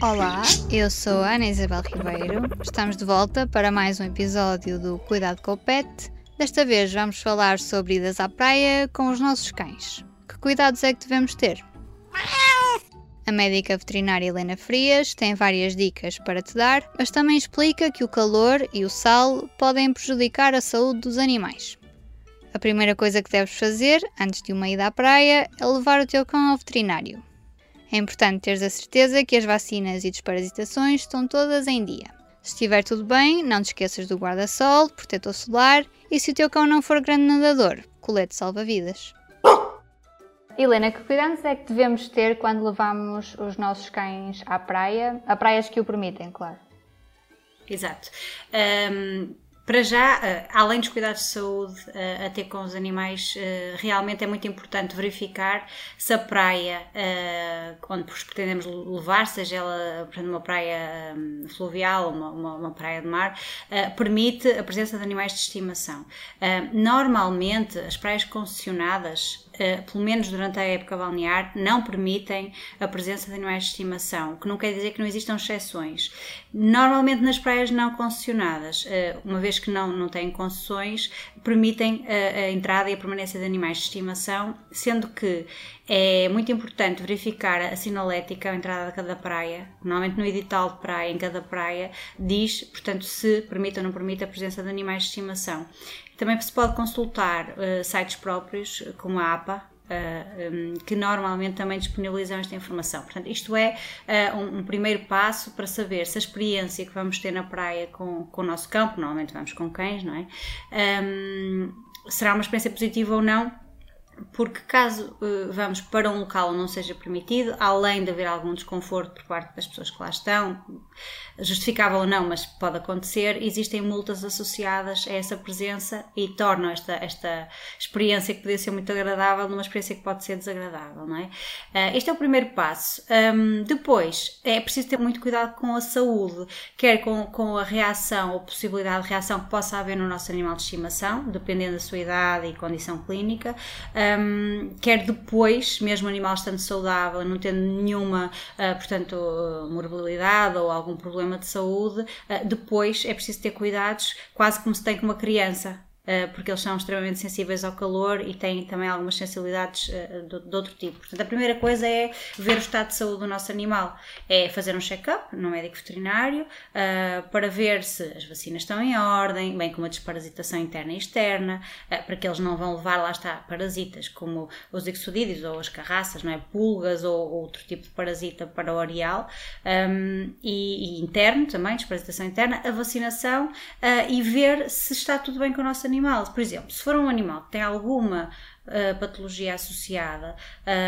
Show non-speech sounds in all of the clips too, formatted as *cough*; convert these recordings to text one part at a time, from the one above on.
Olá, eu sou a Ana Isabel Ribeiro. Estamos de volta para mais um episódio do Cuidado com o Pet. Desta vez vamos falar sobre idas à praia com os nossos cães. Que cuidados é que devemos ter? A médica veterinária Helena Frias tem várias dicas para te dar, mas também explica que o calor e o sal podem prejudicar a saúde dos animais. A primeira coisa que deves fazer antes de uma ida à praia é levar o teu cão ao veterinário. É importante teres a certeza que as vacinas e desparasitações estão todas em dia. Se estiver tudo bem, não te esqueças do guarda-sol, protetor solar e se o teu cão não for grande nadador, colete salva-vidas. Helena, que cuidados é que devemos ter quando levamos os nossos cães à praia? A praias que o permitem, claro. Exato. Um para já, eh, além dos cuidados de saúde eh, a ter com os animais, eh, realmente é muito importante verificar se a praia onde pretendemos levar, seja ela portanto, uma praia fluvial ou uma, uma, uma, praia de mar, permite a presença de animais de estimação. Normalmente, as praias concessionadas pelo menos durante a época balnear, não permitem a presença de animais de estimação, o que não quer dizer que não existam exceções. Normalmente nas praias não concessionadas, uh, uma vez que não, não têm concessões, permitem a, uh, a entrada e a permanência de animais de estimação, sendo que é muito importante verificar a sinalética à entrada de cada praia. Normalmente no edital de praia, em cada praia, diz, portanto, se permite ou não permite a presença de animais de estimação. Também se pode consultar uh, sites próprios, como a Eh, um, que normalmente também disponibilizam esta informação. Portanto, isto é uh, um, primeiro passo para saber se a experiência que vamos ter na praia com, com o nosso campo, normalmente vamos com cães, não é? Um, será uma experiência positiva ou não porque caso uh, vamos para um local onde não seja permitido, além de haver algum desconforto por parte das pessoas que lá estão, justificável ou não, mas pode acontecer, existem multas associadas a essa presença e tornam esta, esta experiência que podia ser muito agradável numa experiência que pode ser desagradável, não é? Uh, este é o primeiro passo. Um, depois, é preciso ter muito cuidado com a saúde, quer com, com a reação ou possibilidade de reação que possa haver no nosso animal de estimação, dependendo da sua idade e condição clínica. Um, quer depois, mesmo o animal estando saudável, não tendo nenhuma, uh, portanto, morbilidade ou algum problema de saúde, uh, depois é preciso ter cuidados, quase como se tem com uma criança. Eh, porque eles são extremamente sensíveis ao calor e têm também algumas sensibilidades eh, de, outro tipo. Portanto, a primeira coisa é ver o estado de saúde do nosso animal, é fazer um check-up no médico veterinário uh, para ver se as vacinas estão em ordem, bem como a desparasitação interna e externa, para que eles não vão levar, lá está, parasitas como os exudídeos ou as carraças, não é? pulgas ou, ou outro tipo de parasita para o areal, um, e, interno também, desparasitação interna, a vacinação e ver se está tudo bem com o nosso animal animal. Por exemplo, se for um animal que tem alguma uh, patologia associada,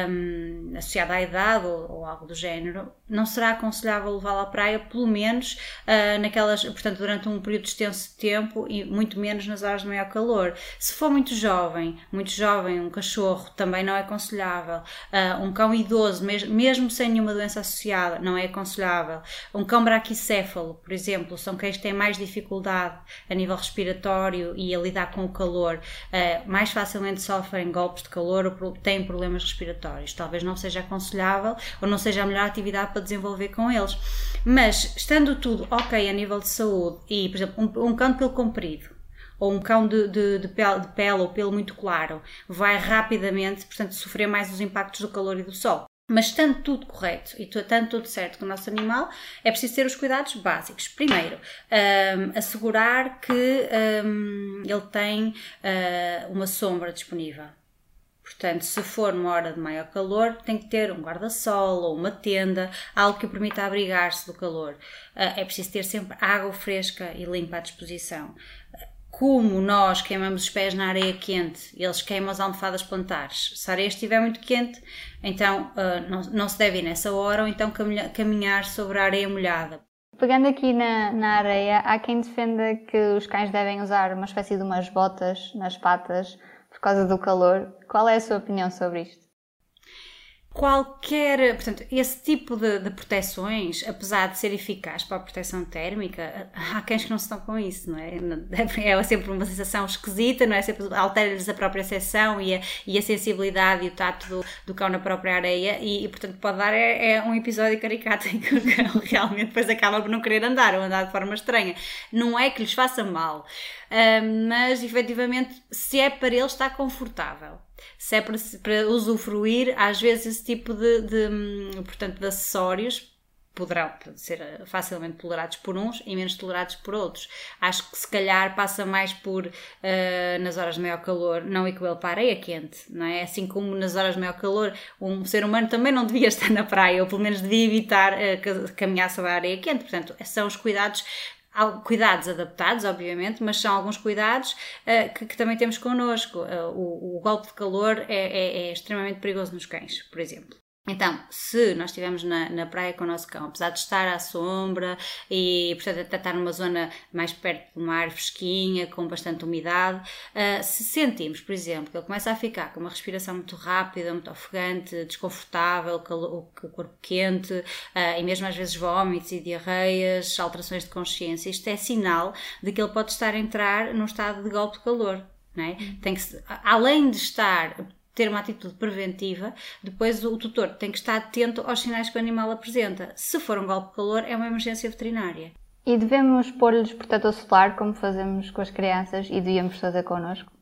um, associada à idade ou, ou, algo do género, não será aconselhável levá-lo à praia, pelo menos uh, naquelas, portanto, durante um período extenso de tempo e muito menos nas horas de maior calor. Se for muito jovem, muito jovem, um cachorro também não é aconselhável. Uh, um cão idoso, mesmo, mesmo sem nenhuma doença associada, não é aconselhável. Um cão braquicéfalo, por exemplo, são cães que têm mais dificuldade a nível respiratório e a lidar com o calor, uh, mais facilmente sofrem golpes de calor ou têm problemas respiratórios. Talvez não seja aconselhável ou não seja a melhor atividade para desenvolver com eles. Mas, estando tudo ok a nível de saúde e, por exemplo, um, um cão de pelo comprido ou um cão de, de, de, pele, de pele ou pelo muito claro vai rapidamente, portanto, sofrer mais os impactos do calor e do sol. Mas estando tudo correto e estando tudo certo com o nosso animal, é preciso ter os cuidados básicos. Primeiro, um, assegurar que um, ele tem uh, uma sombra disponível. Portanto, se for numa hora de maior calor, tem que ter um guarda-sol ou uma tenda, algo que o permita abrigar-se do calor. Ah, é preciso ter sempre água fresca e limpa à disposição. Como nós queimamos os pés na areia quente, eles queimam as almofadas plantares. Se a areia estiver muito quente, então ah, não, não se deve ir nessa hora ou então caminhar sobre a areia molhada Pegando aqui na, na areia, há quem defenda que os cães devem usar uma espécie de umas botas nas patas por causa do calor. Qual é a sua opinião sobre isto? Qualquer. Portanto, esse tipo de, de, proteções, apesar de ser eficaz para a proteção térmica, há cães que não se estão com isso, não é? *laughs* É sempre uma sensação esquisita, não é? Sempre altera-lhes a própria seção e a, e a sensibilidade e o tato do, do cão na própria areia, e, e portanto, pode dar é, é, um episódio caricato *laughs* em que o cão realmente depois acaba por não querer andar ou andar de forma estranha. Não é que lhes faça mal, uh, mas efetivamente, se é para ele, está confortável se é para, para usufruir, às vezes esse tipo de, de, hum, portanto, de acessórios poderão ser facilmente tolerados por uns e menos tolerados por outros. Acho que se calhar passa mais por uh, nas horas de maior calor não equivale para a areia quente, não é? Assim como nas horas de maior calor um ser humano também não devia *laughs* estar na praia ou pelo menos devia evitar uh, caminhar sobre a areia quente. Portanto, são os cuidados cuidados adaptados, obviamente, mas são alguns cuidados uh, que, que, também temos connosco. Uh, o, o, golpe de calor é, é, é, extremamente perigoso nos cães, por exemplo. Então, se nós estivermos na, na praia com o nosso cão, apesar de estar à sombra e, portanto, até estar numa zona mais perto do mar, fresquinha, com bastante umidade, uh, se sentimos, por exemplo, que ele começa a ficar com uma respiração muito rápida, muito ofegante, desconfortável, o corpo quente uh, e mesmo às vezes vômitos e diarreias, alterações de consciência, isto é sinal de que ele pode estar a entrar num estado de golpe de calor. É? Uhum. Tem que, além de estar ter uma atitude preventiva, depois o tutor tem que estar atento aos sinais que o animal apresenta. Se for um golpe de calor, é uma emergência veterinária. E devemos pôr-lhes protetor solar, como fazemos com as crianças e devíamos fazer connosco?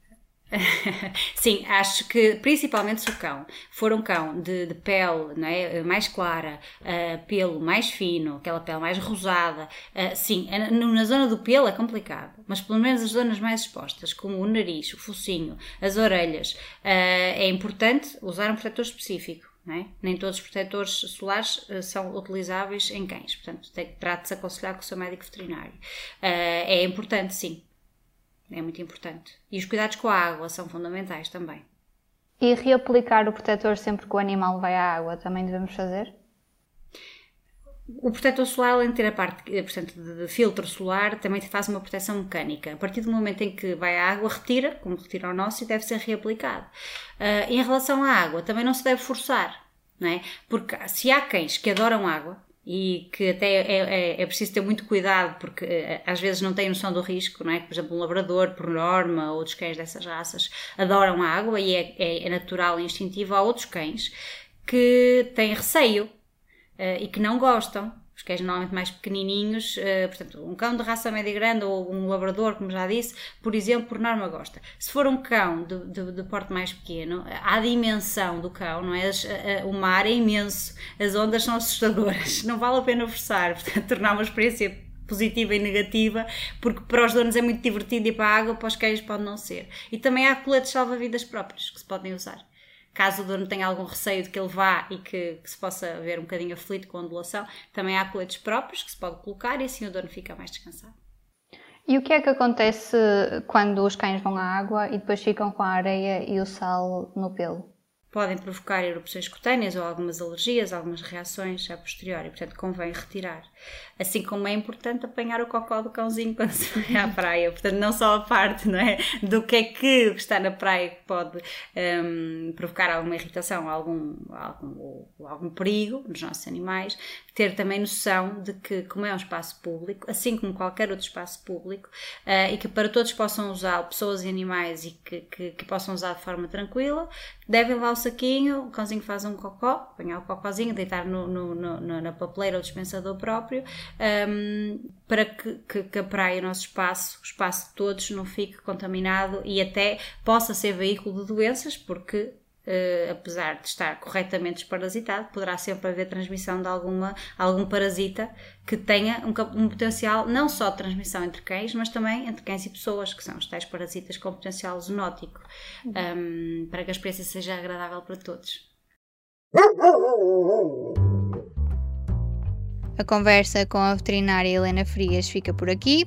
*laughs* Sim, acho que principalmente se o cão for um cão de, de pele é, mais clara, uh, pelo mais fino, aquela pele mais rosada, uh, sim, é, na zona do pelo é complicado, mas pelo menos as zonas mais expostas, como o nariz, o focinho, as orelhas, uh, é importante usar um protetor específico. É? Nem todos os protetores solares são utilizáveis em cães, portanto, trate-se aconselhar com o seu médico veterinário. Uh, é importante, sim, é muito importante. E os cuidados com a água são fundamentais também. E reaplicar o protetor sempre que o animal vai à água também devemos fazer? O protetor solar, além de ter a parte eh, portanto, de filtro solar, também faz uma proteção mecânica. A partir do momento em que vai à água, retira, como retira o nosso, e deve ser reaplicado. Uh, em relação à água, também não se deve forçar, não é? Porque se há cães que adoram água, e que até é, é, é, preciso ter muito cuidado porque eh, às vezes não têm noção do risco, não é? Por exemplo, um labrador, por norma, ou outros cães dessas raças adoram a água e é, é, é natural e instintivo. Há outros cães que têm receio uh, e que não gostam os cães normalmente mais pequenininhos, uh, portanto, um cão de raça média grande ou um labrador, como já disse, por exemplo, por norma gosta. Se for um cão de, de, de porte mais pequeno, a dimensão do cão, não é? o mar é imenso, as ondas são assustadoras, *laughs* não vale a pena forçar, portanto, *laughs* tornar uma experiência positiva e negativa, porque para os donos é muito divertido ir para a água, para os cães pode não ser. E também há coletes salva-vidas próprios que se podem usar caso o dono tenha algum receio de que ele vá e que, que, se possa ver um bocadinho aflito com a ondulação, também há coletes próprios que se pode colocar e assim o dono fica mais descansado. E o que é que acontece quando os cães vão à água e depois ficam com a areia e o sal no pelo? Podem provocar erupções cutâneas ou algumas alergias, algumas reações a posteriori, portanto convém retirar. Assim como é importante apanhar o cocó do cãozinho quando se vai à praia. Portanto, não só a parte não é, do que é que está na praia que pode um, provocar alguma irritação algum, algum, algum perigo nos nossos animais, ter também noção de que, como é um espaço público, assim como qualquer outro espaço público, uh, e que para todos possam usar, pessoas e animais, e que, que, que, possam usar de forma tranquila, devem levar o saquinho, o cãozinho faz um cocó, apanhar o cocózinho, deitar no, no, no, na papeleira ou dispensador próprio, um, para que, que, que, a praia, o nosso espaço, o espaço de todos, não fique contaminado e até possa ser veículo de doenças, porque Uh, apesar de estar corretamente desparasitado, poderá sempre haver transmissão de alguma, algum parasita que tenha um, um, potencial não só de transmissão entre cães, mas também entre cães e pessoas, que são os tais parasitas com potencial zoonótico, um, uhum. para que a experiência seja agradável para todos. *laughs* A conversa com a veterinária Helena Frias fica por aqui.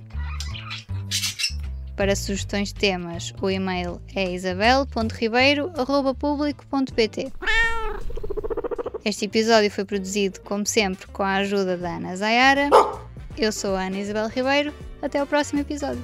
Para sugestões de temas, o e-mail é isabel.ribeiro.público.pt. Este episódio foi produzido, como sempre, com a ajuda da Ana Zayara. Eu sou a Ana Isabel Ribeiro. Até ao próximo episódio.